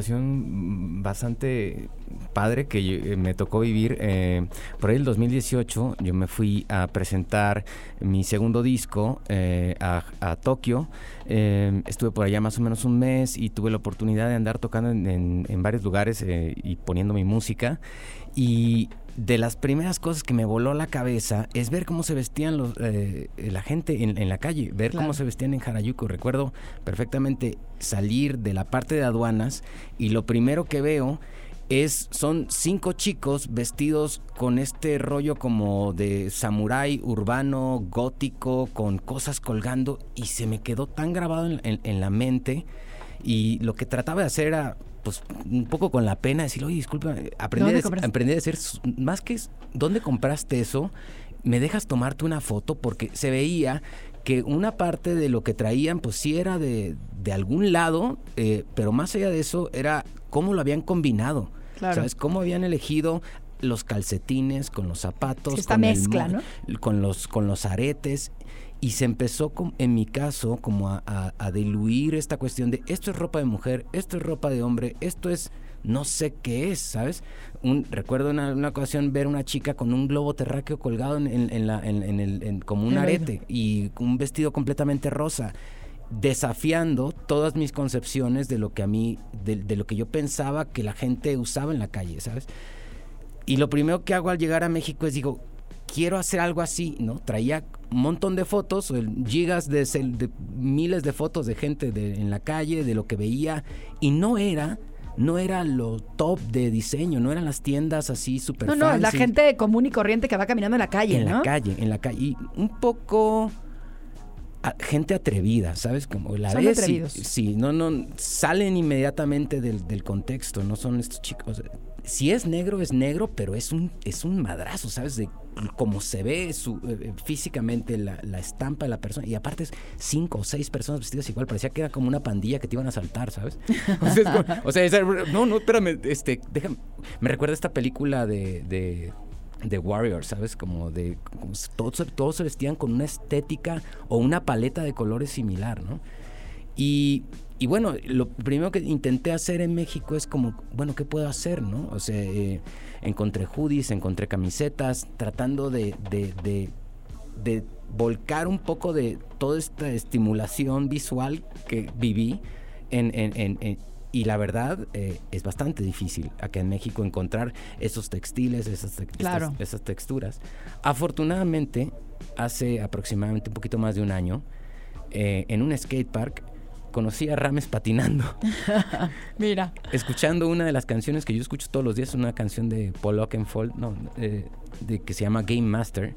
bastante padre que yo- eh, me tocó vivir. eh, por ahí el 2018 yo me fui a presentar mi segundo disco eh, a, a Tokio. Eh, estuve por allá más o menos un mes y tuve la oportunidad de andar tocando en, en- en varios lugares eh, y poniendo mi música. Y de las primeras cosas que me voló la cabeza es ver cómo se vestían los, eh, la gente en, en la calle, ver Claro. cómo se vestían en Harajuku. Recuerdo perfectamente salir de la parte de aduanas y lo primero que veo es son cinco chicos vestidos con este rollo como de samurái urbano, gótico, con cosas colgando y se me quedó tan grabado en, en- en la mente y lo que trataba de hacer era pues un poco con la pena decir, oye, disculpa, aprendí, ¿Dónde a, aprendí a decir, más que ¿dónde compraste eso? ¿Me dejas tomarte una foto? Porque se veía que una parte de lo que traían, pues sí era de, de algún lado, eh, pero más allá de eso era cómo lo habían combinado. Claro. ¿Sabes? Cómo habían elegido los calcetines con los zapatos, Sí, esta con el mezcla, mo- ¿no? con los con los aretes y se empezó en mi caso como a, a- a diluir esta cuestión de esto es ropa de mujer, esto es ropa de hombre, esto es no sé qué es, ¿sabes? Un, recuerdo en una, una ocasión ver una chica con un globo terráqueo colgado en, en- en la, en- en el, en- como un arete y un vestido completamente rosa desafiando todas mis concepciones de lo que a mí, de, de lo que yo pensaba que la gente usaba en la calle, ¿sabes? Y lo primero que hago al llegar a México es digo, quiero hacer algo así, ¿no? Traía un montón de fotos, gigas de, miles de fotos de gente de- en la calle, de lo que veía, y no era, no era lo top de diseño, no eran las tiendas así súper No, no, la gente común y corriente que va caminando en la calle, en ¿no? la calle, en la calle, y un poco a- gente atrevida, ¿sabes? Como la Son ves y- atrevidos. sí, no, no, salen inmediatamente del, del contexto, no son estos chicos. Si es negro, es negro, pero es un, es un madrazo, ¿sabes? De cómo se ve eh, eh, físicamente la, la estampa de la persona. Y aparte cinco o seis personas vestidas igual, parecía que era como una pandilla que te iban a asaltar, ¿sabes? [laughs] O sea, no, no, espérame, este, déjame. Me recuerda esta película de, de de Warrior, ¿sabes? Como de... todos, todos se vestían con una estética o una paleta de colores similar, ¿no? Y, y bueno, lo primero que intenté hacer en México es como, bueno, ¿qué puedo hacer, no? O sea, eh, encontré hoodies, encontré camisetas, tratando de, de, de, de volcar un poco de toda esta estimulación visual que viví en, en- en- en- y la verdad eh, es bastante difícil acá en México encontrar esos textiles, esas, te- Claro. estas- esas texturas. Afortunadamente, hace aproximadamente un poquito más de un año, eh, en un skatepark, conocí a Rames patinando, [laughs] Mira. escuchando una de las canciones que yo escucho todos los días, una canción de Paul Oakenfold, no, eh, de, que se llama Game Master.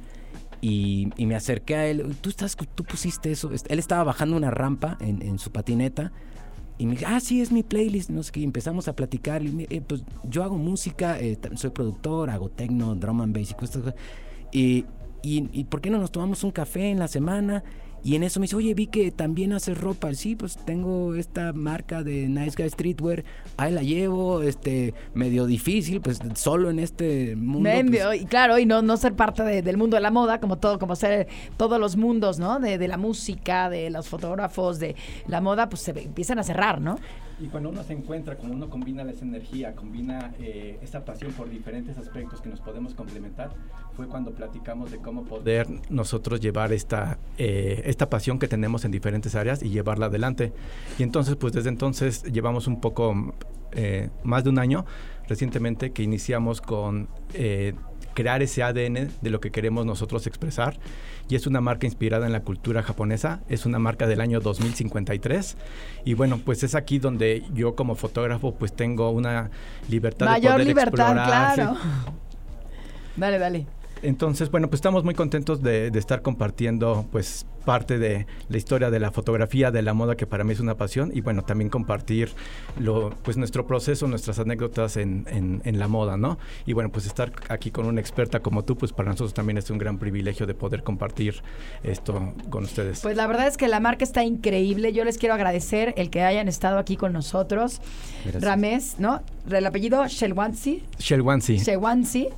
Y, y me acerqué a él, tú, estás, tú pusiste eso, él estaba bajando una rampa en, en su patineta y me dijo, ah, sí, es mi playlist, no sé qué, y empezamos a platicar, y eh, pues yo hago música, eh, soy productor, hago techno, drum and bass y cosas, y, y, y ¿por qué no nos tomamos un café en la semana? Y en eso me dice, oye, vi que también haces ropa. Sí, pues tengo esta marca de Nice Guy Streetwear. Ahí la llevo, este, medio difícil, pues solo en este mundo. Medio, pues, y claro, y no, no ser parte de- del mundo de la moda, como todo, como ser todos los mundos, ¿no? De, de la música, de los fotógrafos, de la moda, pues se empiezan a cerrar, ¿no? Y cuando uno se encuentra, cuando uno combina esa energía, combina eh, esa pasión por diferentes aspectos que nos podemos complementar, fue cuando platicamos de cómo poder nosotros llevar esta, eh, esta pasión que tenemos en diferentes áreas y llevarla adelante. Y entonces, pues desde entonces llevamos un poco eh, más de un año recientemente que iniciamos con eh, crear ese ADN de lo que queremos nosotros expresar. Y es una marca inspirada en la cultura japonesa, es una marca del año 2053. Y bueno, pues es aquí donde yo como fotógrafo pues tengo una libertad de Mayor poder libertad, explorar. sí. claro. Dale, dale. Entonces, bueno, pues estamos muy contentos de, de estar compartiendo pues parte de la historia de la fotografía, de la moda, que para mí es una pasión, y bueno, también compartir lo, pues nuestro proceso, nuestras anécdotas en, en- en la moda, ¿no? Y bueno, pues estar aquí con una experta como tú, pues para nosotros también es un gran privilegio de poder compartir esto con ustedes. Pues la verdad es que la marca está increíble. Yo les quiero agradecer el que hayan estado aquí con nosotros. Gracias. Ramés, ¿no? El apellido Shelwansi. Shelwansi. Shewansi.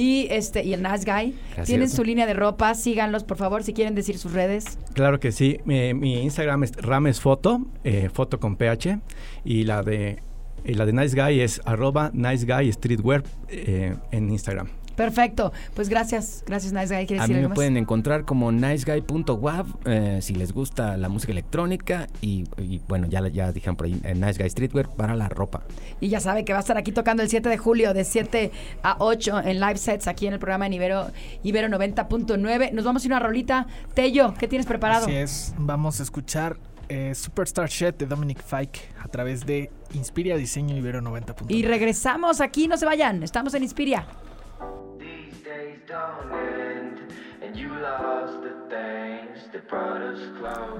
Y este, y el Nice Guy. Gracias. Tienen su línea de ropa, síganlos, por favor, si quieren decir sus redes. Claro que sí. Mi, mi Instagram es ramesfoto, eh, foto con PH, y la de y la de Nice Guy es arroba Nice Guy Streetwear eh, en Instagram. Perfecto. Pues gracias, gracias Nice Guy. ¿Quieres A decir mí me más? pueden encontrar como niceguy.wav eh, si les gusta la música electrónica y, y, bueno, ya, ya dijeron por ahí, eh, Nice Guy Streetwear para la ropa. Y ya sabe que va a estar aquí tocando el 7 de julio de 7 a 8 en live sets aquí en el programa en Ibero, Ibero 90.9. Nos vamos a ir una rolita. Tello, ¿qué tienes preparado? Así es, vamos a escuchar eh, Superstar Shed de Dominic Fike a través de Inspiria Diseño Ibero 90.9. Y regresamos aquí, no se vayan. Estamos en Inspiria.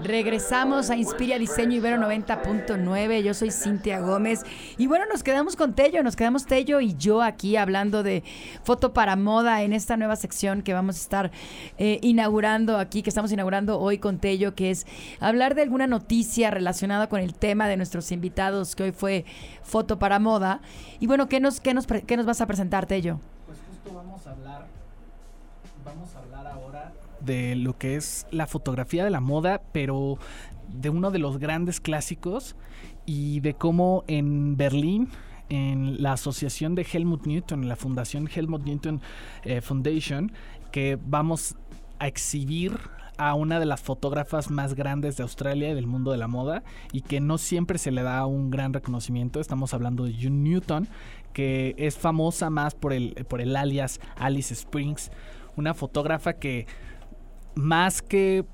Regresamos a Inspiria Diseño Ibero 90.9. Yo soy Cintia Gómez. Y bueno, nos quedamos con Tello, nos quedamos Tello y yo aquí hablando de foto para moda en esta nueva sección que vamos a estar eh, inaugurando aquí, que estamos inaugurando hoy con Tello, que es hablar de alguna noticia relacionada con el tema de nuestros invitados, que hoy fue foto para moda. Y bueno, ¿qué nos, qué nos, qué nos vas a presentar, Tello? Hablar, vamos a hablar ahora de lo que es la fotografía de la moda, pero de uno de los grandes clásicos y de cómo en Berlín, en la asociación de Helmut Newton, la fundación Helmut Newton eh, Foundation, que vamos a exhibir a una de las fotógrafas más grandes de Australia y del mundo de la moda y que no siempre se le da un gran reconocimiento. Estamos hablando de June Newton, que es famosa más por el, por el alias Alice Springs, una fotógrafa que más que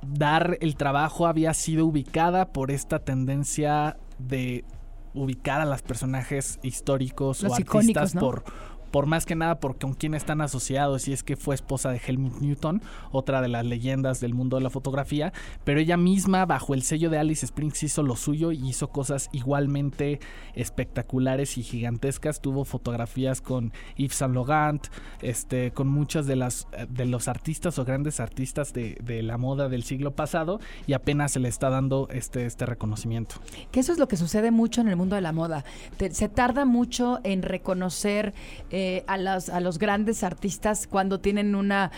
dar el trabajo había sido ubicada por esta tendencia de ubicar a los personajes históricos Los o artistas ¿no? por por más que nada por con quién están asociados, y es que fue esposa de Helmut Newton, otra de las leyendas del mundo de la fotografía, pero ella misma bajo el sello de Alice Springs hizo lo suyo y hizo cosas igualmente espectaculares y gigantescas. Tuvo fotografías con Yves Saint Laurent, este, con muchas de las de los artistas o grandes artistas de, de la moda del siglo pasado y apenas se le está dando este, este reconocimiento. Que eso es lo que sucede mucho en el mundo de la moda. Se tarda mucho en reconocer eh, a, los, a los grandes artistas cuando tienen una.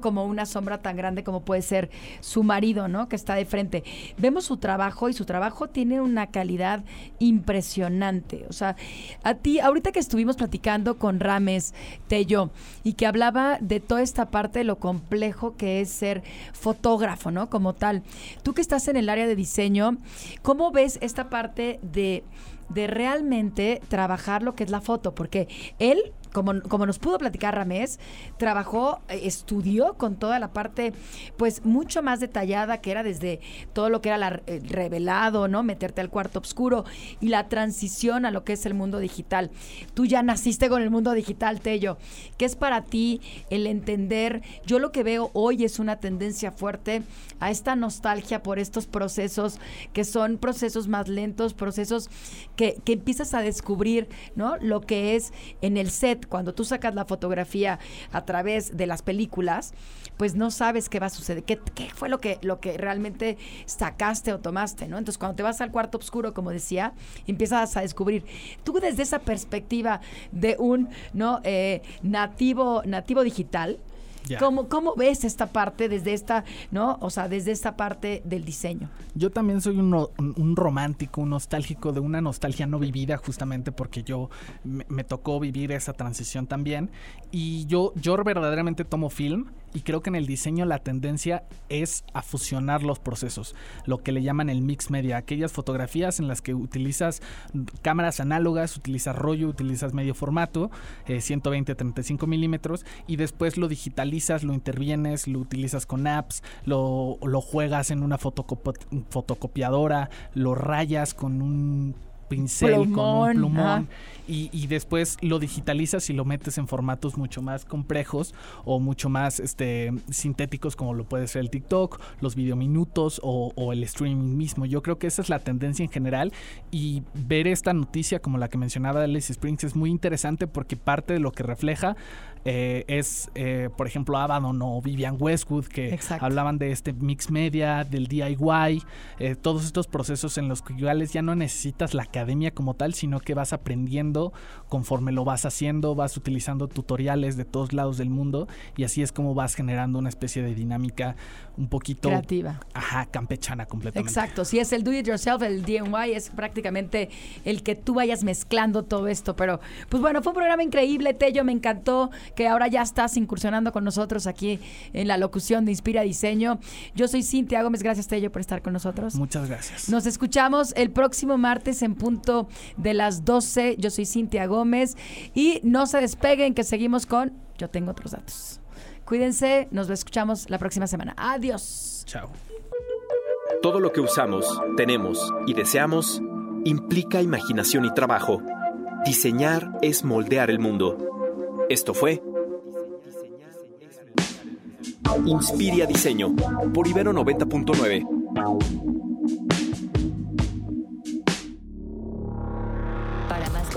Como una sombra tan grande como puede ser su marido, ¿no? Que está de frente. Vemos su trabajo y su trabajo tiene una calidad impresionante. O sea, a ti, ahorita que estuvimos platicando con Rames Tello y que hablaba de toda esta parte de lo complejo que es ser fotógrafo, ¿no? Como tal. Tú que estás en el área de diseño, ¿cómo ves esta parte de, de realmente trabajar lo que es la foto? Porque él como, como nos pudo platicar Ramés, trabajó, eh, estudió con toda la parte, pues mucho más detallada, que era desde todo lo que era la, el revelado, ¿no? Meterte al cuarto oscuro y la transición a lo que es el mundo digital. Tú ya naciste con el mundo digital, Tello. ¿Qué es para ti el entender? Yo lo que veo hoy es una tendencia fuerte a esta nostalgia por estos procesos que son procesos más lentos, procesos que, que empiezas a descubrir, ¿no? Lo que es en el set cuando tú sacas la fotografía a través de las películas, pues no sabes qué va a suceder, qué, fue lo que, lo que realmente sacaste o tomaste, ¿no? Entonces, cuando te vas al cuarto oscuro, como decía, empiezas a descubrir. Tú desde esa perspectiva de un no Eh, nativo, nativo digital, Ya. ¿Cómo, ¿Cómo ves esta parte desde esta, no? O sea, desde esta parte del diseño. Yo también soy un romántico, un nostálgico de una nostalgia no vivida, justamente porque yo me, me tocó vivir esa transición también. Y yo, yo verdaderamente tomo film y creo que en el diseño la tendencia es a fusionar los procesos, lo que le llaman el mix media, aquellas fotografías en las que utilizas cámaras análogas, utilizas rollo, utilizas medio formato, eh, 120, 35 milímetros, y después lo digitalizas, lo intervienes, lo utilizas con apps, lo, lo juegas en una fotocopiadora, lo rayas con un pincel, con Plumón, un plumón, y, y después lo digitalizas y lo metes en formatos mucho más complejos o mucho más este, sintéticos como lo puede ser el TikTok, los videominutos o, o el streaming mismo. Yo creo que esa es la tendencia en general y ver esta noticia como la que mencionaba Alice Springs es muy interesante porque parte de lo que refleja eh, es, eh, por ejemplo, Abaddon o Vivian Westwood que Exacto. hablaban de este mix media, del DIY, eh, todos estos procesos en los cuales ya no necesitas la academia como tal, sino que vas aprendiendo conforme lo vas haciendo, vas utilizando tutoriales de todos lados del mundo y así es como vas generando una especie de dinámica un poquito Creativa. Ajá, campechana completamente. Exacto, si es el do it yourself, el DIY es prácticamente el que tú vayas mezclando todo esto, pero pues bueno, fue un programa increíble, Tello, me encantó que ahora ya estás incursionando con nosotros aquí en la locución de Inspira Diseño. Yo soy Cintia Gómez, gracias Tello por estar con nosotros. Muchas gracias. Nos escuchamos el próximo martes en punto de las 12. Yo soy Cintia Gómez y no se despeguen que seguimos con Yo tengo otros datos. Cuídense, nos escuchamos la próxima semana. Adiós. Chao. Todo lo que usamos, tenemos y deseamos implica imaginación y trabajo. Diseñar es moldear el mundo. Esto fue Inspiria Diseño por Ibero 90.9.